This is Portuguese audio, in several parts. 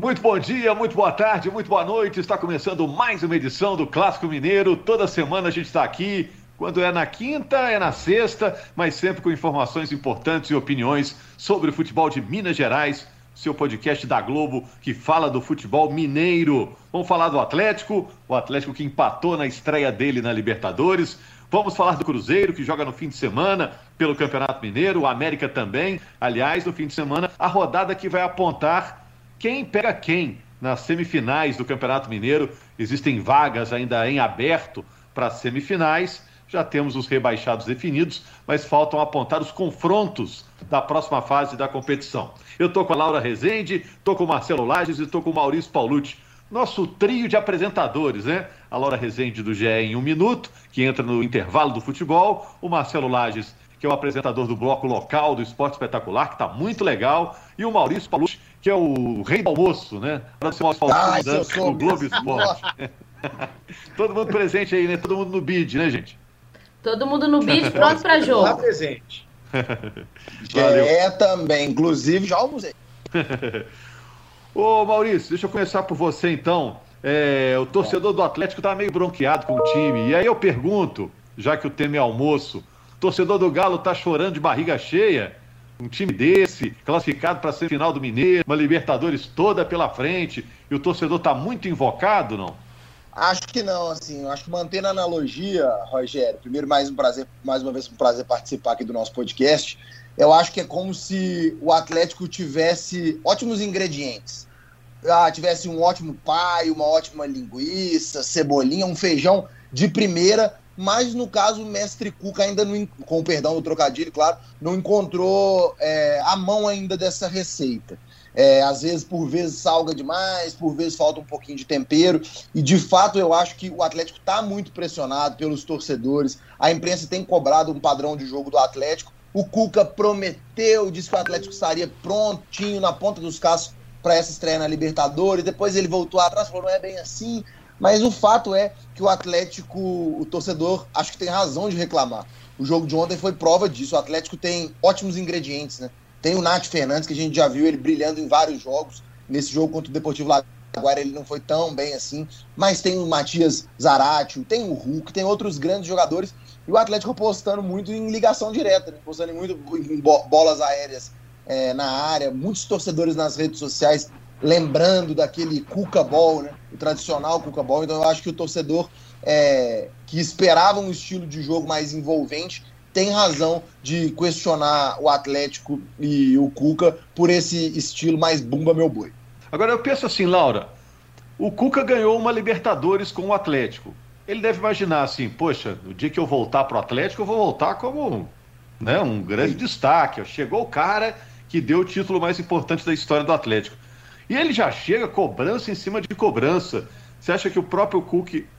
Muito bom dia, muito boa tarde, muito boa noite. Está começando mais uma edição do Clássico Mineiro. Toda semana a gente está aqui. Quando é na quinta, é na sexta, mas sempre com informações importantes e opiniões sobre o futebol de Minas Gerais. Seu podcast da Globo que fala do futebol mineiro. Vamos falar do Atlético, o Atlético que empatou na estreia dele na Libertadores. Vamos falar do Cruzeiro, que joga no fim de semana pelo Campeonato Mineiro, o América também. Aliás, no fim de semana, a rodada que vai apontar quem pega quem nas semifinais do Campeonato Mineiro. Existem vagas ainda em aberto para as semifinais. Já temos os rebaixados definidos, mas faltam apontar os confrontos da próxima fase da competição. Eu estou com a Laura Rezende, estou com o Marcelo Lages e estou com o Maurício Paulucci. Nosso trio de apresentadores, né? A Laura Rezende do GE em um minuto, que entra no intervalo do futebol. O Marcelo Lages, que é o apresentador do bloco local do Esporte Espetacular, que está muito legal. E o Maurício Paulucci, que é o rei do almoço, né? Para ser mais ah, do Globo Esporte. Todo mundo presente aí, né? Todo mundo no bid, né, gente? Todo mundo no bid, pronto para jogo. Lá presente. Valeu. É também, inclusive já almocei. Ô Maurício, deixa eu começar por você então. É, o torcedor do Atlético tá meio bronqueado com o time. E aí eu pergunto, já que o tema é almoço, o torcedor do Galo tá chorando de barriga cheia? Um time desse, classificado para a semifinal do Mineiro, uma Libertadores toda pela frente, e o torcedor está muito invocado, não? Acho que não, assim, acho que mantendo a analogia, Rogério, primeiro mais um prazer, mais uma vez um prazer participar aqui do nosso podcast. Eu acho que é como se o Atlético tivesse ótimos ingredientes. Ah, tivesse um ótimo pai, uma ótima linguiça, cebolinha, um feijão de primeira, mas no caso o mestre Cuca ainda não, com perdão do trocadilho, claro, não encontrou é, a mão ainda dessa receita. É, às vezes, por vezes, salga demais, por vezes falta um pouquinho de tempero. E de fato, eu acho que o Atlético está muito pressionado pelos torcedores. A imprensa tem cobrado um padrão de jogo do Atlético. O Cuca prometeu, disse que o Atlético estaria prontinho na ponta dos casos para essa estreia na Libertadores. Depois ele voltou atrás, falou: não é bem assim. Mas o fato é que o Atlético, o torcedor, acho que tem razão de reclamar. O jogo de ontem foi prova disso. O Atlético tem ótimos ingredientes, né? Tem o Nath Fernandes, que a gente já viu ele brilhando em vários jogos. Nesse jogo contra o Deportivo Lagoa ele não foi tão bem assim. Mas tem o Matias Zaratio, tem o Hulk, tem outros grandes jogadores. E o Atlético apostando muito em ligação direta, né? apostando muito em bolas aéreas é, na área. Muitos torcedores nas redes sociais lembrando daquele Cuca Ball, né? o tradicional Cuca Ball. Então eu acho que o torcedor é, que esperava um estilo de jogo mais envolvente tem razão de questionar o Atlético e o Cuca por esse estilo mais bumba meu boi. Agora eu penso assim, Laura, o Cuca ganhou uma Libertadores com o Atlético. Ele deve imaginar assim, poxa, no dia que eu voltar para o Atlético, eu vou voltar como né, um grande Sim. destaque. Chegou o cara que deu o título mais importante da história do Atlético. E ele já chega cobrança em cima de cobrança. Você acha que o próprio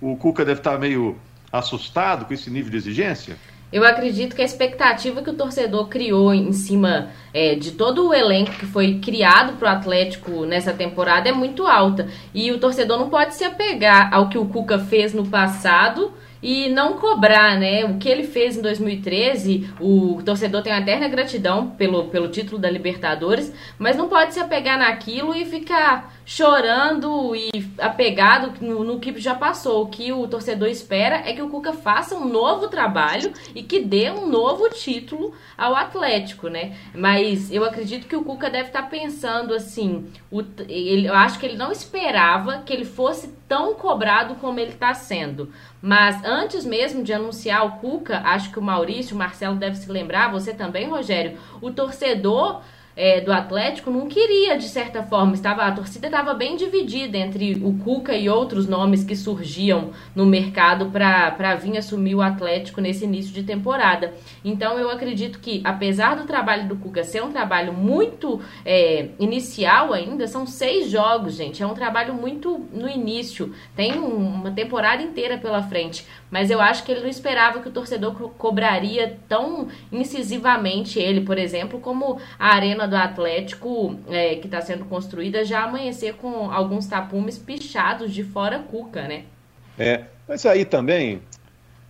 o Cuca deve estar meio assustado com esse nível de exigência? Eu acredito que a expectativa que o torcedor criou em cima é, de todo o elenco que foi criado para o Atlético nessa temporada é muito alta. E o torcedor não pode se apegar ao que o Cuca fez no passado e não cobrar, né? O que ele fez em 2013, o torcedor tem uma eterna gratidão pelo, pelo título da Libertadores, mas não pode se apegar naquilo e ficar chorando e apegado no, no, que já passou. O que o torcedor espera é que o Cuca faça um novo trabalho e que dê um novo título ao Atlético, né? Mas eu acredito que o Cuca deve estar pensando assim, o, ele, eu acho que ele não esperava que ele fosse tão cobrado como ele está sendo. Mas antes mesmo de anunciar o Cuca, acho que o Maurício, o Marcelo deve se lembrar, você também, Rogério, o torcedor é, do Atlético não queria, de certa forma. Estava, a torcida estava bem dividida entre o Cuca e outros nomes que surgiam no mercado para vir assumir o Atlético nesse início de temporada. Então eu acredito que, apesar do trabalho do Cuca ser um trabalho muito é, inicial ainda, são seis jogos, gente. É um trabalho muito no início. Tem uma temporada inteira pela frente. Mas eu acho que ele não esperava que o torcedor co cobraria tão incisivamente ele, por exemplo, como a Arena do Atlético é, que está sendo construída já amanhecer com alguns tapumes pichados de fora cuca, né? É, mas aí também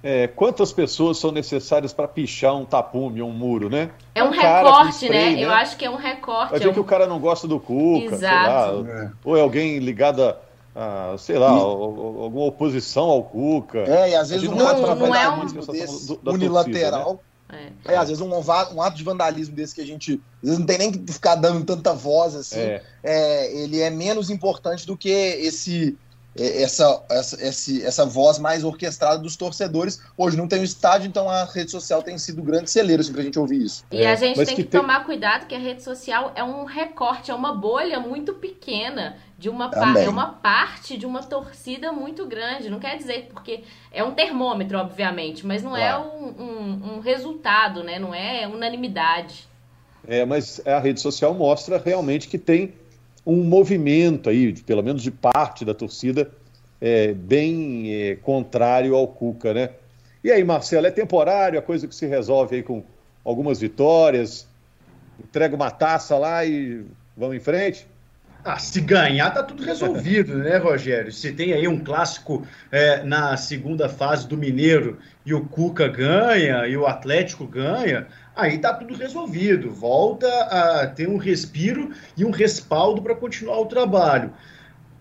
é, quantas pessoas são necessárias para pichar um tapume, um muro, né? É um, um recorte, spray, né? Eu acho que é um recorte. Vai ver é um... que o cara não gosta do Cuca, Exato. Lá, é. ou é alguém ligado a, sei lá, e... alguma oposição ao Cuca. É, e às vezes um ato não é um desse, unilateral. Torcida, né? É. é. às vezes um, um, ato de vandalismo desse que a gente às vezes não tem nem que ficar dando tanta voz assim. É. é ele é menos importante do que esse essa, essa, esse, essa voz mais orquestrada dos torcedores. Hoje não tem o estádio, então a rede social tem sido grande celeiro assim, pra gente ouvir isso. E é, a gente tem que, que tem... tomar cuidado que a rede social é um recorte, é uma bolha muito pequena de uma, é uma parte de uma torcida muito grande. Não quer dizer, porque é um termômetro, obviamente, mas não é claro. é um, um, um resultado, né? Não é unanimidade. É, mas a rede social mostra realmente que tem um movimento aí, pelo menos de parte da torcida, é, bem é, contrário ao Cuca, né? E aí, Marcelo, é temporário, a coisa que se resolve aí com algumas vitórias, entrega uma taça lá e vamos em frente? Ah, se ganhar, tá tudo resolvido, né, Rogério? Se tem aí um clássico é, na segunda fase do Mineiro e o Cuca ganha e o Atlético ganha, aí tá tudo resolvido. Volta a ter um respiro e um respaldo para continuar o trabalho.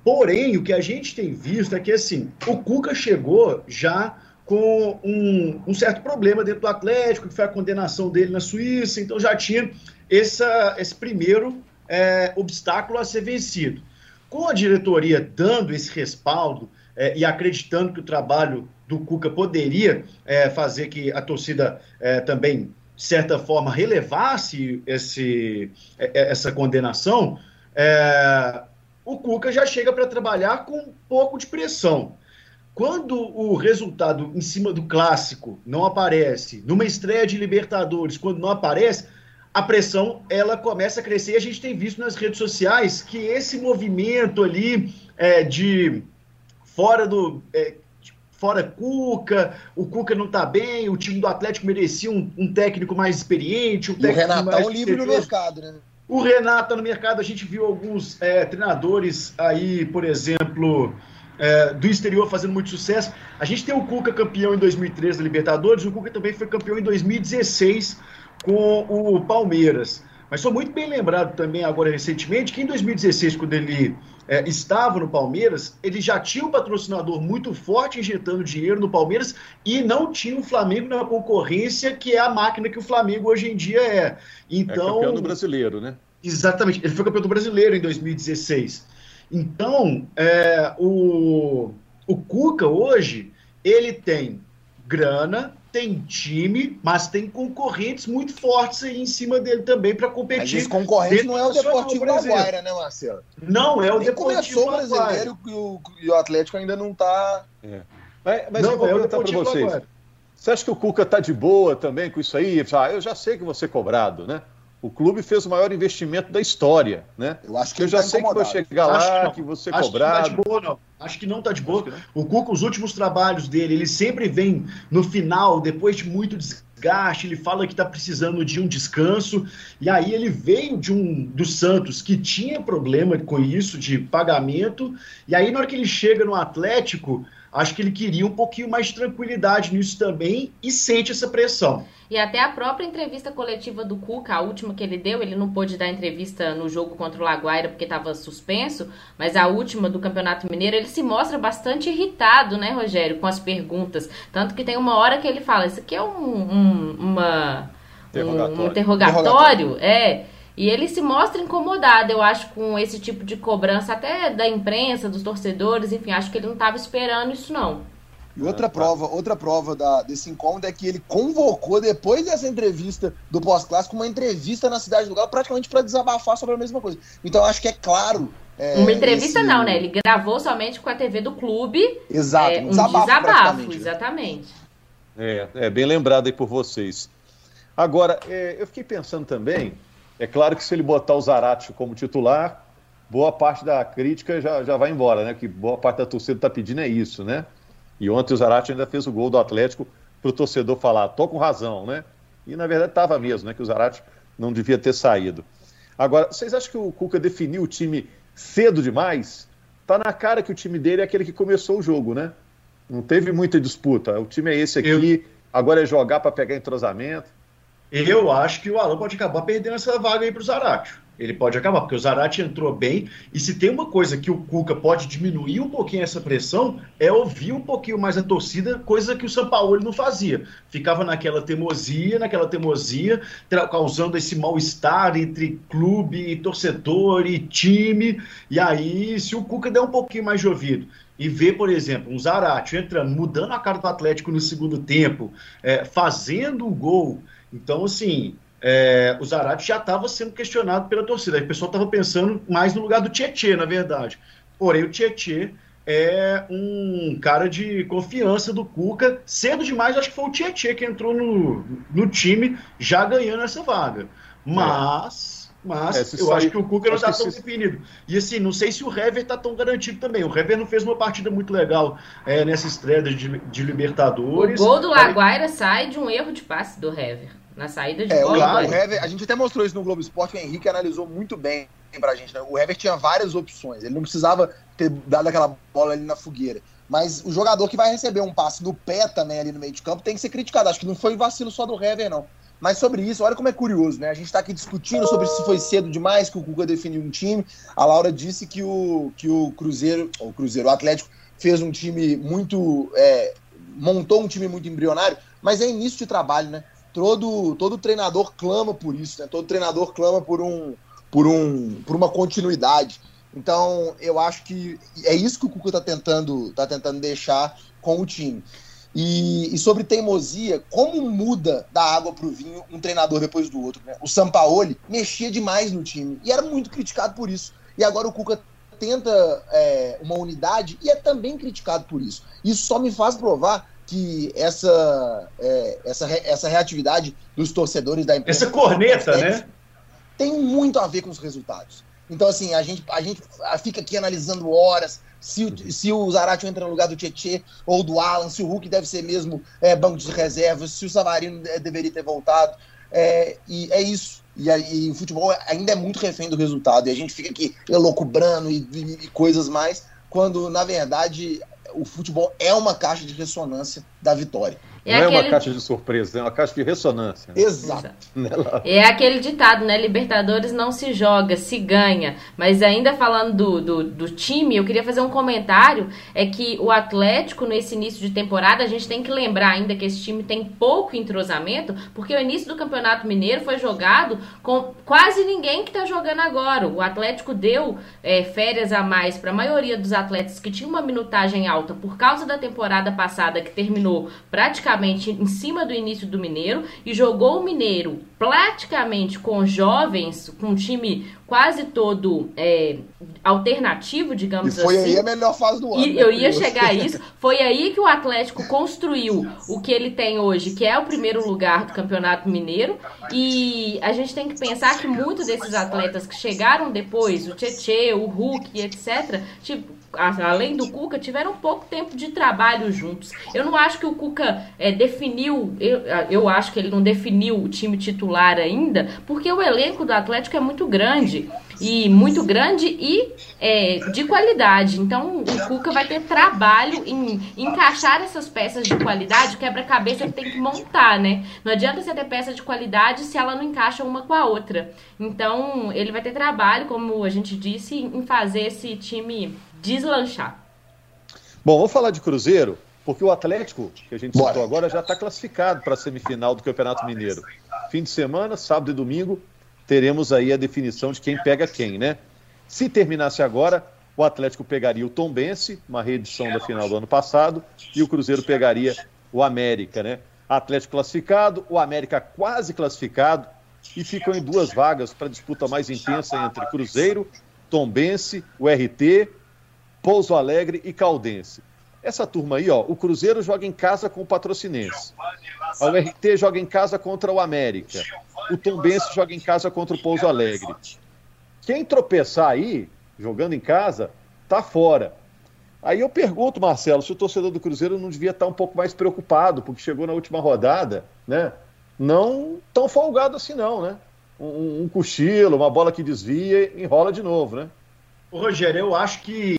Porém, o que a gente tem visto é que assim, o Cuca chegou já com um, um certo problema dentro do Atlético, que foi a condenação dele na Suíça, então já tinha essa, esse primeiro é, obstáculo a ser vencido. Com a diretoria dando esse respaldo é, e acreditando que o trabalho do Cuca poderia é, fazer que a torcida é, também de certa forma, relevasse esse, é, é, essa condenação, é, o Cuca já chega para trabalhar com um pouco de pressão. Quando o resultado em cima do clássico não aparece, numa estreia de Libertadores, quando não aparece, a pressão ela começa a crescer. A gente tem visto nas redes sociais que esse movimento ali é, de fora do. É, fora Cuca, o Cuca não tá bem, o time do Atlético merecia um, um técnico mais experiente. Um técnico o Renato mais tá um livre no mercado, né? O Renato tá no mercado, a gente viu alguns é, treinadores aí, por exemplo, é, do exterior fazendo muito sucesso. A gente tem o Cuca campeão em 2013 da Libertadores, o Cuca também foi campeão em 2016 com o Palmeiras. Mas sou muito bem lembrado também agora recentemente que em 2016, quando ele é, estava no Palmeiras, ele já tinha um patrocinador muito forte injetando dinheiro no Palmeiras e não tinha o Flamengo na concorrência, que é a máquina que o Flamengo hoje em dia é. Então, é campeão do brasileiro, né? Exatamente, ele foi campeão do brasileiro em 2016. Então, é, o, o Cuca hoje, ele tem grana, tem time, mas tem concorrentes muito fortes aí em cima dele também para competir. Mas esse concorrente não é o Deportivo Laguaira, né, Marcelo? Não é o Nem Deportivo começou o brasileiro e o, e o Atlético ainda não está. É. Mas, mas não, eu vou é perguntar para vocês. Você acha que o Cuca está de boa também com isso aí? Ah, eu já sei que você cobrado, né? O clube fez o maior investimento da história, né? Eu acho que eu já tá sei que vai chegar lá, que, que, você acho cobrado. Que não tá de boa, não. Acho que não tá de boa. O Cuca, os últimos trabalhos dele, ele sempre vem no final, depois de muito desgaste, ele fala que tá precisando de um descanso. E aí ele veio de um do Santos que tinha problema com isso, de pagamento. E aí, na hora que ele chega no Atlético, acho que ele queria um pouquinho mais de tranquilidade nisso também e sente essa pressão. E até a própria entrevista coletiva do Cuca, a última que ele deu, ele não pôde dar entrevista no jogo contra o Laguaira porque estava suspenso, mas a última do Campeonato Mineiro, ele se mostra bastante irritado, né, Rogério, com as perguntas. Tanto que tem uma hora que ele fala, isso aqui é um, um uma, interrogatório. Um, um interrogatório, interrogatório, é. E ele se mostra incomodado, eu acho, com esse tipo de cobrança, até da imprensa, dos torcedores, enfim, acho que ele não estava esperando isso, não. E outra ah, prova, outra prova da, desse incômodo é que ele convocou, depois dessa entrevista do pós-clássico, uma entrevista na cidade do Galo, praticamente para desabafar sobre a mesma coisa. Então acho que é claro. É, uma entrevista esse... não, né? Ele gravou somente com a TV do clube. Exato, é, um desabafo, desabafo né? exatamente. É, é bem lembrado aí por vocês. Agora, é, eu fiquei pensando também, é claro que se ele botar o Zarate como titular, boa parte da crítica já, já vai embora, né? Que boa parte da torcida está pedindo é isso, né? E ontem o Zarate ainda fez o gol do Atlético para o torcedor falar, tô com razão, né? E na verdade estava mesmo, né? Que o Zarate não devia ter saído. Agora, vocês acham que o Cuca definiu o time cedo demais? Tá na cara que o time dele é aquele que começou o jogo, né? Não teve muita disputa. O time é esse aqui, eu... agora é jogar para pegar entrosamento. Eu acho que o Alan pode acabar perdendo essa vaga aí para o Zaratio. Ele pode acabar, porque o Zarate entrou bem, e se tem uma coisa que o Cuca pode diminuir um pouquinho essa pressão, é ouvir um pouquinho mais a torcida, coisa que o São Paulo não fazia. Ficava naquela teimosia, naquela teimosia, causando esse mal-estar entre clube, e torcedor e time, e aí se o Cuca der um pouquinho mais de ouvido, e ver, por exemplo, um Zarate entrando, mudando a cara do Atlético no segundo tempo, é, fazendo o gol, então assim é, o Zarate já estava sendo questionado pela torcida. Aí o pessoal estava pensando mais no lugar do Tietê, na verdade. Porém, o Tietê é um cara de confiança do Cuca. Cedo demais, acho que foi o Tietê que entrou no, no time já ganhando essa vaga. Mas. É. Mas é, eu acho que o Cuca não está tão se... definido. E assim, não sei se o Hever está tão garantido também. O Hever não fez uma partida muito legal é, nessa estreia de, de Libertadores. O gol do Laguaira sai de um erro de passe do Hever na saída de é, bola. O, Hever, a gente até mostrou isso no Globo Esporte, o Henrique analisou muito bem pra gente. Né? O Hever tinha várias opções, ele não precisava ter dado aquela bola ali na fogueira. Mas o jogador que vai receber um passe no pé também ali no meio de campo tem que ser criticado. Acho que não foi vacilo só do Hever, não. Mas sobre isso, olha como é curioso, né? A gente está aqui discutindo sobre se foi cedo demais que o Cuca definiu um time. A Laura disse que o, que o Cruzeiro, o Cruzeiro, o Atlético, fez um time muito. É, montou um time muito embrionário, mas é início de trabalho, né? Todo, todo treinador clama por isso, né? Todo treinador clama por um, por um, por uma continuidade. Então, eu acho que é isso que o Cuca está tentando, tá tentando deixar com o time. E, e, sobre teimosia, como muda da água para o vinho um treinador depois do outro? Né? O Sampaoli mexia demais no time e era muito criticado por isso. E agora o Cuca tenta é, uma unidade e é também criticado por isso. Isso só me faz provar que essa, é, essa, essa reatividade dos torcedores da empresa. Essa corneta, né? Tem muito a ver com os resultados. Então, assim, a gente, a gente fica aqui analisando horas se, o, se o Zarate entra no lugar do Tietê ou do Alan, se o Hulk deve ser mesmo é, banco de reservas, se o Savarino deveria ter voltado. É, e é isso. E, e, o futebol ainda é muito refém do resultado. E a gente fica aqui elocubrando e, e, e coisas mais, quando, na verdade, o futebol é uma caixa de ressonância da vitória. É não aquele... é uma caixa de surpresa, é uma caixa de ressonância. Né? Exato. É aquele ditado, né? Libertadores não se joga, se ganha. Mas ainda falando do, do, do, time, eu queria fazer um comentário. É que o Atlético, nesse início de temporada, a gente tem que lembrar ainda que esse time tem pouco entrosamento, porque o início do Campeonato Mineiro foi jogado com quase ninguém que está jogando agora. O Atlético deu é, férias a mais para a maioria dos atletas que tinham uma minutagem alta por causa da temporada passada que terminou praticamente praticamente em cima do início do Mineiro e jogou o Mineiro praticamente com jovens, com um time quase todo é, alternativo, digamos e foi assim. aí a melhor fase do ano. E né, eu ia chegar a isso. Foi aí que o Atlético construiu o que ele tem hoje, que é o primeiro lugar do Campeonato Mineiro. E a gente tem que pensar que muitos desses atletas que chegaram depois, o Tietê, o Hulk, etc., tipo, além do Cuca, tiveram pouco tempo de trabalho juntos. Eu não acho que o Cuca é, definiu, eu, eu acho que ele não definiu o time titular ainda, porque o elenco do Atlético é muito grande. E muito grande e é, de qualidade. Então o Cuca vai ter trabalho em encaixar essas peças de qualidade, quebra-cabeça ele tem que montar, né? Não adianta você ter peça de qualidade se ela não encaixa uma com a outra. Então ele vai ter trabalho, como a gente disse, em fazer esse time deslanchar. Bom, vamos falar de Cruzeiro, porque o Atlético, que a gente Bora. citou agora, já está classificado para a semifinal do Campeonato Mineiro. Fim de semana, sábado e domingo, teremos aí a definição de quem pega quem, né? Se terminasse agora, o Atlético pegaria o Tombense, uma reedição da final do ano passado, e o Cruzeiro pegaria o América, né? Atlético classificado, o América quase classificado, e ficam em duas vagas para disputa mais intensa entre Cruzeiro, Tombense, o RT Pouso Alegre e Caldense. Essa turma aí, ó, o Cruzeiro joga em casa com o Patrocinense. O RT joga em casa contra o América. O Tombense joga em casa contra o Pouso Alegre. Quem tropeçar aí, jogando em casa, tá fora. Aí eu pergunto, Marcelo, se o torcedor do Cruzeiro não devia estar um pouco mais preocupado, porque chegou na última rodada, né? Não tão folgado assim, não, né? Um, um cochilo, uma bola que desvia, enrola de novo, né? Ô, Rogério, eu acho que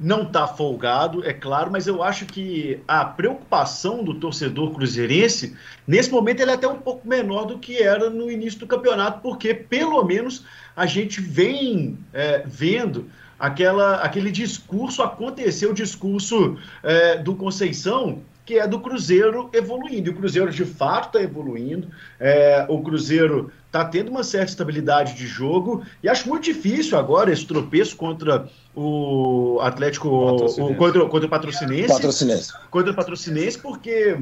não está folgado, é claro, mas eu acho que a preocupação do torcedor cruzeirense, nesse momento, ele é até um pouco menor do que era no início do campeonato, porque pelo menos a gente vem é, vendo aquela, aquele discurso acontecer, o discurso é, do Conceição, que é do Cruzeiro evoluindo. E o Cruzeiro de fato está evoluindo. É, o Cruzeiro está tendo uma certa estabilidade de jogo e acho muito difícil agora esse tropeço contra o Atlético, o, contra, contra o Patrocinense, Patrocinense. Contra o Patrocinense, porque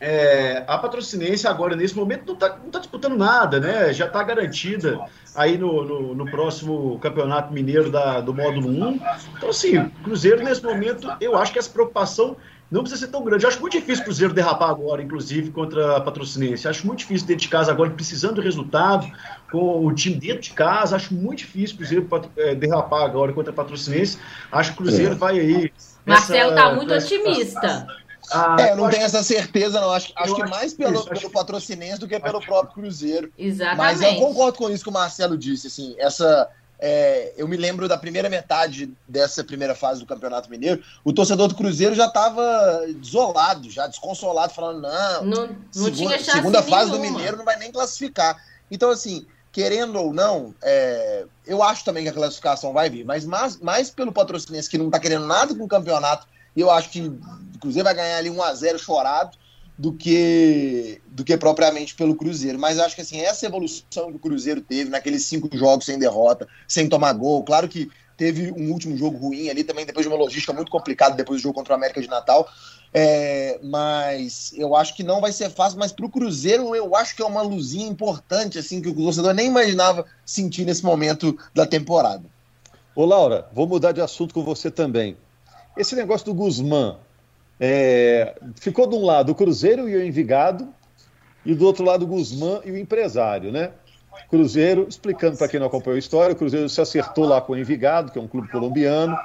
é, a Patrocinense agora, nesse momento, não está tá disputando nada, né? Já está garantida aí no, no, no, próximo Campeonato Mineiro da, do módulo 1. Então, assim, Cruzeiro, nesse momento, eu acho que essa preocupação não precisa ser tão grande. Eu acho muito difícil o Cruzeiro derrapar agora, inclusive, contra a Patrocinense. Acho muito difícil dentro de casa agora, precisando do resultado, com o time dentro de casa. Acho muito difícil o Cruzeiro é, derrapar agora contra a Patrocinense. Acho que o Cruzeiro é. vai aí. Marcelo está muito otimista. Ah, é, eu não tenho essa certeza, não. Acho, acho que mais pelo, isso, pelo patrocinense do que pelo próprio Cruzeiro. Exatamente. Mas eu concordo com isso que o Marcelo disse. Assim, essa, é, eu me lembro da primeira metade dessa primeira fase do Campeonato Mineiro, o torcedor do Cruzeiro já estava desolado, já desconsolado, falando: não, não, não segunda, segunda fase do Mineiro não vai nem classificar. Então, assim, querendo ou não, é, eu acho também que a classificação vai vir, mas mais, mais pelo patrocinense que não está querendo nada com o campeonato, e eu acho que o Cruzeiro vai ganhar ali 1 a 0 chorado do que do que propriamente pelo Cruzeiro. Mas acho que assim, essa evolução que o Cruzeiro teve naqueles cinco jogos sem derrota, sem tomar gol, claro que teve um último jogo ruim ali também, depois de uma logística muito complicada, depois do jogo contra o América de Natal. É, mas eu acho que não vai ser fácil, mas para o Cruzeiro eu acho que é uma luzinha importante, assim, que o torcedor nem imaginava sentir nesse momento da temporada. Ô Laura, vou mudar de assunto com você também. Esse negócio do Guzmán, é, ficou de um lado o Cruzeiro e o Envigado, e do outro lado o Guzmán e o empresário, né? Cruzeiro, explicando para quem não acompanhou a história, o Cruzeiro se acertou lá com o Envigado, que é um clube colombiano,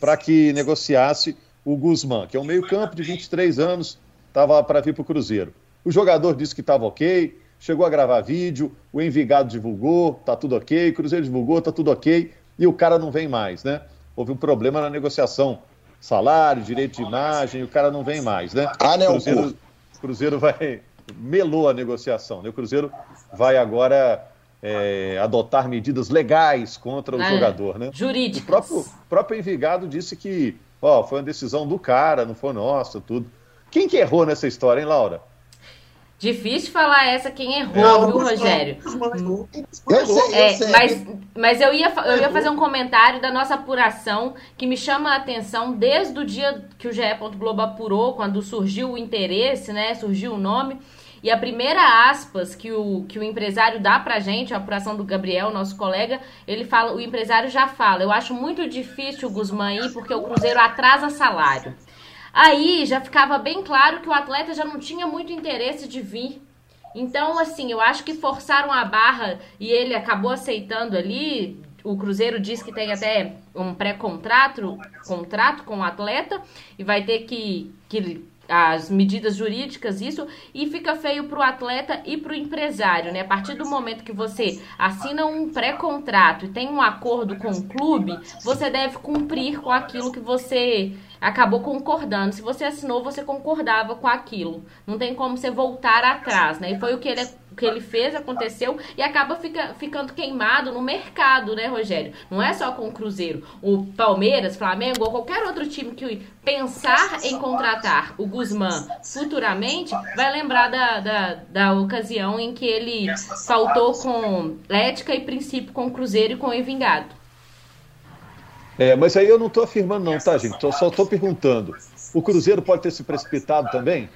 para que negociasse o Guzmán, que é um meio-campo de 23 anos, estava para vir para o Cruzeiro. O jogador disse que estava ok, chegou a gravar vídeo, o Envigado divulgou, tá tudo ok, o Cruzeiro divulgou, tá tudo ok, e o cara não vem mais, né? Houve um problema na negociação salário, direito de imagem, o cara não vem mais, né? Ah, não. Cruzeiro, Cruzeiro vai. melou a negociação, né? O Cruzeiro vai agora é, adotar medidas legais contra o ah, jogador, né? Jurídicas. O próprio, próprio Envigado disse que ó, foi uma decisão do cara, não foi nossa, tudo. Quem que errou nessa história, hein, Laura? Difícil falar essa quem errou, não, viu, Rogério? Eu sei, eu é, sei. Mas, mas eu, ia, eu ia fazer um comentário da nossa apuração que me chama a atenção desde o dia que o GE. Globo apurou, quando surgiu o interesse, né? Surgiu o nome. E a primeira aspas que o, que o empresário dá pra gente, a apuração do Gabriel, nosso colega, ele fala, o empresário já fala, eu acho muito difícil o Guzmán ir porque o Cruzeiro atrasa salário. Aí já ficava bem claro que o atleta já não tinha muito interesse de vir. Então, assim, eu acho que forçaram a barra e ele acabou aceitando ali. O Cruzeiro diz que tem até um pré-contrato contrato com o atleta e vai ter que, que as medidas jurídicas, isso, e fica feio para o atleta e para o empresário, né? A partir do momento que você assina um pré-contrato e tem um acordo com o clube, você deve cumprir com aquilo que você acabou concordando. Se você assinou, você concordava com aquilo. Não tem como você voltar atrás, né? E foi o que ele, o que ele fez, aconteceu, e acaba fica, ficando queimado no mercado, né, Rogério? Não é só com o Cruzeiro. O Palmeiras, Flamengo ou qualquer outro time que pensar em contratar o Guzmán futuramente, vai lembrar da, da, da ocasião em que ele faltou com ética e princípio com o Cruzeiro e com o Envingado. É, mas aí eu não estou afirmando não, tá, gente? Eu só estou perguntando. O Cruzeiro pode ter se precipitado também?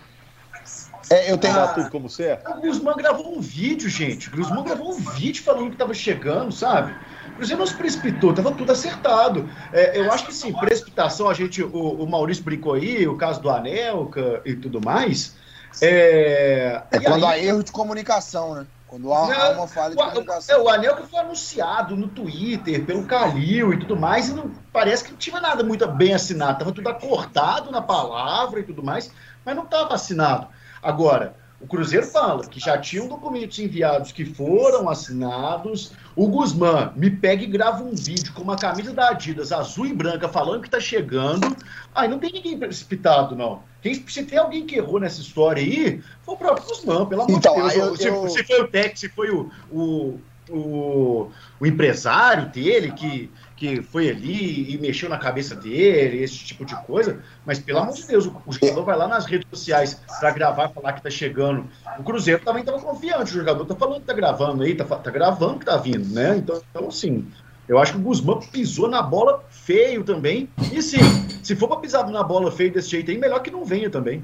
É, eu tenho. Ah, tudo como certo? O Guzmán gravou um vídeo, gente. O Guzmán gravou um vídeo falando que estava chegando, sabe? O Cruzeiro não se precipitou, estava tudo acertado. É, eu acho que sim, precipitação, a gente, o, o Maurício brincou aí, o caso do Anelca e tudo mais. É, é quando aí... há erro de comunicação, né? Quando há, não, uma falha de comunicação. É, o anel que foi anunciado no Twitter, pelo Calil e tudo mais, e não, parece que não tinha nada muito bem assinado. Estava tudo acordado na palavra e tudo mais, mas não estava assinado. Agora, O Cruzeiro fala que já tinham documentos enviados que foram assinados. O Guzmán me pega e grava um vídeo com uma camisa da Adidas azul e branca falando que tá chegando. Aí não tem ninguém precipitado, não. Quem, se tem alguém que errou nessa história aí, foi o próprio Guzmán, pelo amor então, de Deus. Eu, se, eu... se, foi o Tec, se foi o, o, o, o empresário dele que que foi ali e mexeu na cabeça dele, esse tipo de coisa, mas pelo amor de Deus, o jogador vai lá nas redes sociais para gravar, falar que tá chegando. O Cruzeiro também estava confiante, o jogador tá falando que tá gravando aí, tá, tá gravando que tá vindo, né? Então, então, assim, eu acho que o Guzmán pisou na bola feio também. E sim, se for para pisar na bola feio desse jeito aí, melhor que não venha também.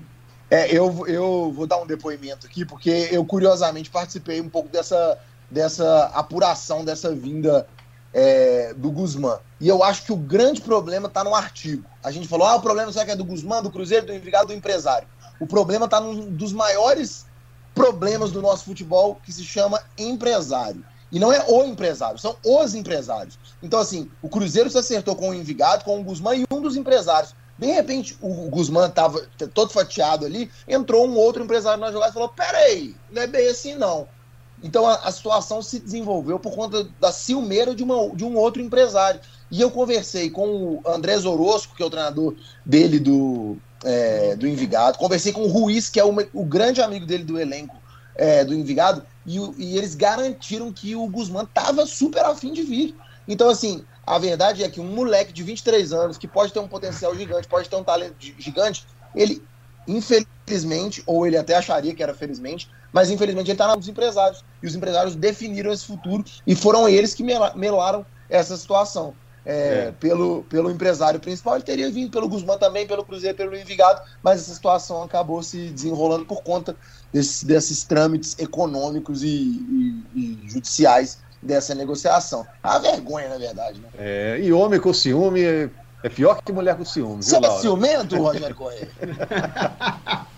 É, eu, eu vou dar um depoimento aqui, porque eu curiosamente participei um pouco dessa, dessa apuração, dessa vinda é, do Guzmán. E eu acho que o grande problema está no artigo. A gente falou, ah, o problema será que é do Guzmán, do Cruzeiro, do Envigado, do empresário. O problema está num dos maiores problemas do nosso futebol, que se chama empresário. E não é o empresário, são os empresários. Então, assim, o Cruzeiro se acertou com o Envigado, com o Guzmán e um dos empresários. De repente, o Guzmán estava todo fatiado ali, entrou um outro empresário na jogada e falou: peraí, não é bem assim não. Então a, a, situação se desenvolveu por conta da ciumeira de, uma, de um outro empresário. E eu conversei com o Andrés Orosco, que é o treinador dele do, é, do Envigado, conversei com o Ruiz, que é o, o grande amigo dele do elenco é, do Envigado, e, e, eles garantiram que o Guzmán estava super afim de vir. Então, assim, a verdade é que um moleque de 23 anos, que pode ter um potencial gigante, pode ter um talento gigante, ele, infelizmente, ou ele até acharia que era felizmente, mas infelizmente ele está nos empresários. E os empresários definiram esse futuro e foram eles que melaram essa situação. É, é. Pelo, pelo empresário principal, ele teria vindo pelo Guzmán também, pelo Cruzeiro, pelo Envigado, mas essa situação acabou se desenrolando por conta desses, desses trâmites econômicos e, e, e judiciais dessa negociação. A vergonha, na verdade. Né? É, e homem com ciúme é, é pior que mulher com ciúme. Você é ciumento, Rogério Correia?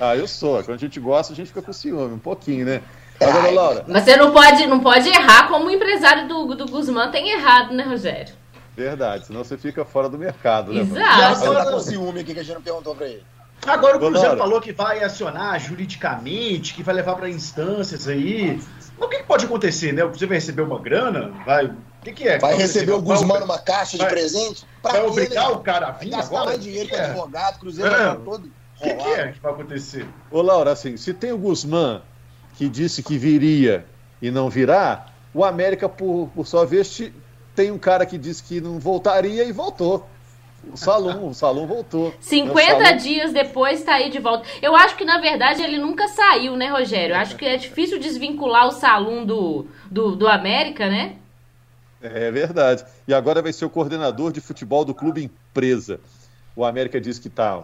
Ah, eu sou. Quando a gente gosta, a gente fica com ciúme, um pouquinho, né? Agora, Laura. Mas você não pode, não pode errar como o empresário do, do Guzmán tem errado, né, Rogério? Verdade, senão você fica fora do mercado, né? Exato. Você tá com ciúme aqui que a gente não perguntou pra ele. Agora o Cruzeiro falou que vai acionar juridicamente, que vai levar para instâncias aí. O que, que, pode acontecer, né? O Cruzeiro vai receber uma grana? Vai. O que, que é? Vai receber o Guzmán numa caixa de vai, presente? Pra vai obrigar o cara a vir gastar mais dinheiro com é? advogado, Cruzeiro é. vai todo o que, que, é que vai acontecer? Ô, Laura, assim, se tem o Guzmán que disse que viria e não virá, o América, por, por sua vez, tem um cara que disse que não voltaria e voltou. O Salum, o Salum voltou. 50 Salum... dias depois está aí de volta. Eu acho que, na verdade, ele nunca saiu, né, Rogério? Eu acho que é difícil desvincular o Salum do, do, do América, né? É verdade. E agora vai ser o coordenador de futebol do clube empresa. O América diz que está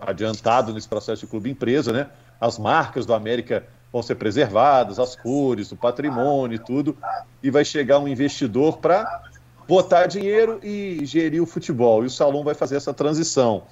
adiantado nesse processo de clube empresa, né? As marcas do América vão ser preservadas, as cores, o patrimônio e tudo, e vai chegar um investidor para botar dinheiro e gerir o futebol. E o Salom vai fazer essa transição.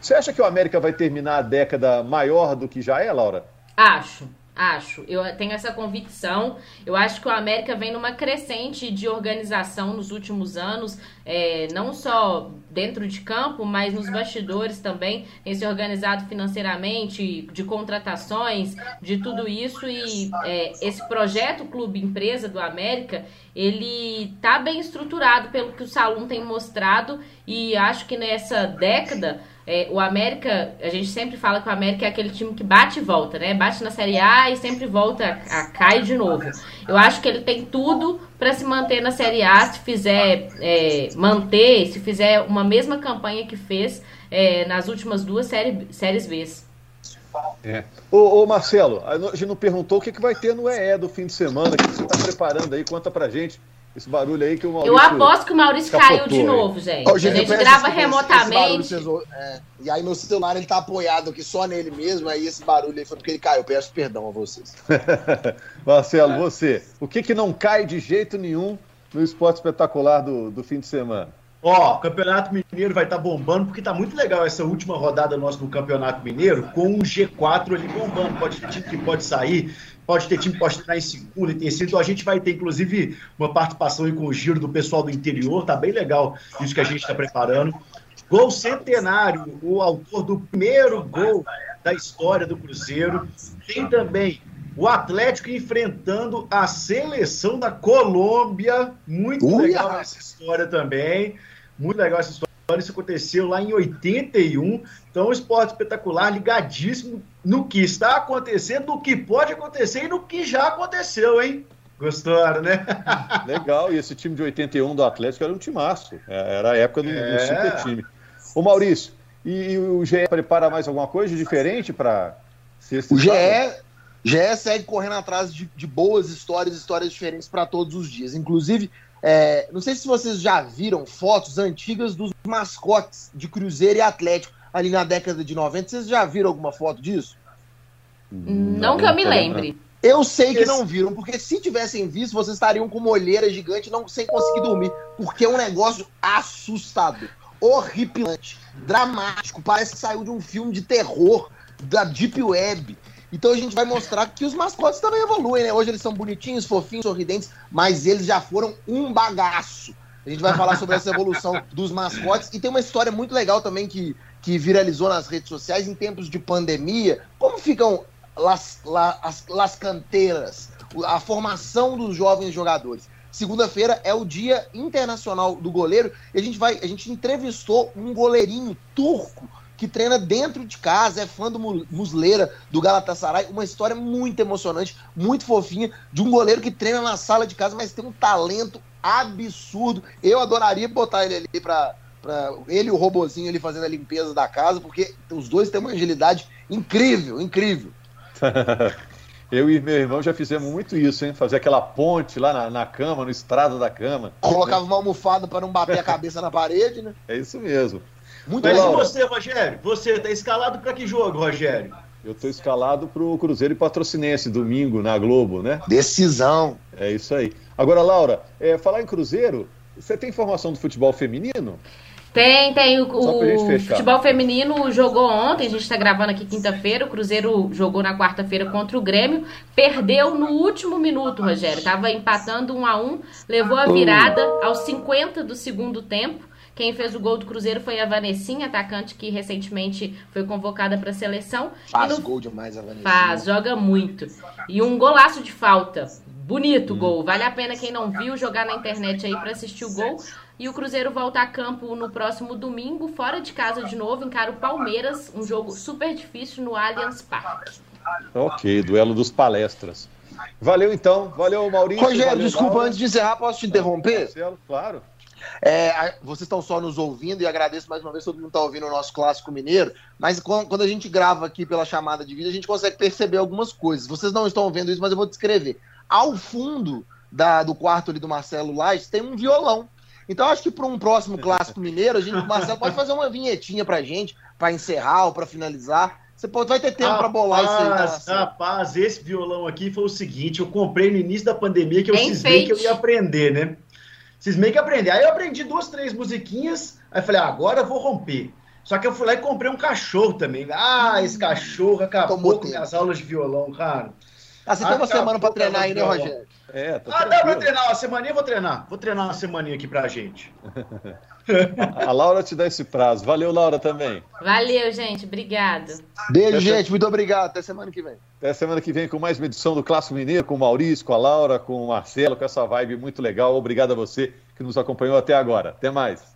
Você acha que o América vai terminar a década maior do que já é, Laura? Acho. Acho, eu tenho essa convicção. Eu acho que o América vem numa crescente de organização nos últimos anos, é, não só dentro de campo, mas nos bastidores também, tem se organizado financeiramente, de contratações, de tudo isso. E é, esse projeto Clube Empresa do América, ele tá bem estruturado pelo que o Salum tem mostrado, e acho que nessa década é, o América, a gente sempre fala que o América é aquele time que bate e volta, né? Bate na Série A e sempre volta a, a cai de novo. Eu acho que ele tem tudo para se manter na Série A, se fizer é, manter, se fizer uma mesma campanha que fez é, nas últimas duas série, séries B. É. Ô, Marcelo, a gente não perguntou o que, que vai ter no EE do fim de semana, o que você está preparando aí, conta pra gente. Esse barulho aí que o Maurício. Eu aposto que o Maurício caiu de novo, gente. a gente grava remotamente. Esse, é, e aí meu celular ele tá apoiado aqui só nele mesmo, aí esse barulho aí foi porque ele caiu. Peço perdão a vocês. Marcelo, você, o que, que não cai de jeito nenhum no esporte espetacular do, do fim de semana? Ó, o Campeonato Mineiro vai estar tá bombando, porque tá muito legal essa última rodada nossa do Campeonato Mineiro, com o G4 ali bombando. Pode ter time que pode sair, pode ter time que pode estar em segunda e terceira. Então a gente vai ter, inclusive, uma participação com o giro do pessoal do interior. Tá bem legal isso que a gente está preparando. Gol centenário, o autor do primeiro gol da história do Cruzeiro. Tem também o Atlético enfrentando a seleção da Colômbia. Muito Uia. legal essa história também. Muito legal essa história. Isso aconteceu lá em 81. Então, o esporte espetacular, ligadíssimo no que está acontecendo, no que pode acontecer e no que já aconteceu, hein? Gostaram, né? Legal, e esse time de 81 do Atlético era um timaço. É, era a época do, é. do super time. Ô Maurício, e, o GE prepara mais alguma coisa diferente para sexta? O GE, GE segue correndo atrás de, de boas histórias, histórias diferentes para todos os dias. Inclusive, é, não sei se vocês já viram fotos antigas dos mascotes de Cruzeiro e Atlético ali na década de 90. Vocês já viram alguma foto disso? Não, não que eu me lembre. Eu sei que não viram, porque se tivessem visto, vocês estariam com uma olheira gigante não, sem conseguir dormir. Porque é um negócio assustador, horripilante, dramático. Parece que saiu de um filme de terror da Deep Web. Então a gente vai mostrar que os mascotes também evoluem, né? Hoje eles são bonitinhos, fofinhos, sorridentes, mas eles já foram um bagaço. A gente vai falar sobre essa evolução dos mascotes. E tem uma história muito legal também que, que viralizou nas redes sociais em tempos de pandemia. Como ficam las, las, las canteiras, a formação dos jovens jogadores? Segunda-feira é o Dia Internacional do Goleiro e a gente vai, a gente entrevistou um goleirinho turco que treina dentro de casa, é fã do Musleira, do Galatasaray. Uma história muito emocionante, muito fofinha, de um goleiro que treina na sala de casa, mas tem um talento absurdo. Eu adoraria botar ele ali para pra ele e o robozinho ali fazendo a limpeza da casa, porque os dois têm uma agilidade incrível, incrível. Eu e meu irmão já fizemos muito isso, hein? Fazer aquela ponte lá na, na cama, no estrado da cama. Colocava uma almofada para não bater a cabeça na parede, né? É isso mesmo. Muito Mas e você, Rogério? Você está escalado para que jogo, Rogério? Eu estou escalado para o Cruzeiro e Patrocinense, domingo, na Globo, né? Decisão. É isso aí. Agora, Laura, é, falar em Cruzeiro, você tem informação do futebol feminino? Tem, tem. O, o futebol feminino jogou ontem, a gente está gravando aqui quinta-feira. O Cruzeiro jogou na quarta-feira contra o Grêmio. Perdeu no último minuto, Rogério. Tava empatando um a um, levou a virada aos 50 do segundo tempo. Quem fez o gol do Cruzeiro foi a Vanessinha, atacante que recentemente foi convocada para a seleção. Faz no... gol demais a Vanessinha. Faz, joga muito. E um golaço de falta. Bonito hum. gol. Vale a pena quem não viu jogar na internet aí para assistir o gol. E o Cruzeiro volta a campo no próximo domingo, fora de casa de novo, encara o Palmeiras, um jogo super difícil no Allianz Parque. Ok, duelo dos palestras. Valeu então, valeu Maurício. Rogério, valeu, desculpa, antes de encerrar, posso te interromper? Marcelo, claro. É, vocês estão só nos ouvindo e agradeço mais uma vez todo mundo está ouvindo o nosso clássico mineiro. Mas quando a gente grava aqui pela chamada de vídeo, a gente consegue perceber algumas coisas. Vocês não estão vendo isso, mas eu vou descrever. Ao fundo da, do quarto ali do Marcelo Lages tem um violão. Então acho que para um próximo clássico mineiro, a gente, o Marcelo pode fazer uma vinhetinha para gente, para encerrar ou para finalizar. Você pode, vai ter tempo para bolar isso aí. Tá, rapaz, esse violão aqui foi o seguinte: eu comprei no início da pandemia que eu cismei que eu ia aprender, né? cismei que aprender. Aí eu aprendi duas, três musiquinhas, aí falei, ah, agora eu vou romper. Só que eu fui lá e comprei um cachorro também. Ah, esse cachorro acabou com minhas aulas de violão, cara. Ah, você tem uma semana pra treinar aí, né, Rogério? É, tá Ah, dá pra treinar uma semaninha, eu vou treinar. Vou treinar uma semaninha aqui pra gente. A Laura te dá esse prazo. Valeu, Laura, também. Valeu, gente. Obrigado. Beijo, Até gente. Muito obrigado. Até semana que vem. Até semana que vem com mais uma edição do Clássico Mineiro, com o Maurício, com a Laura, com o Marcelo, com essa vibe muito legal. Obrigado a você que nos acompanhou até agora. Até mais.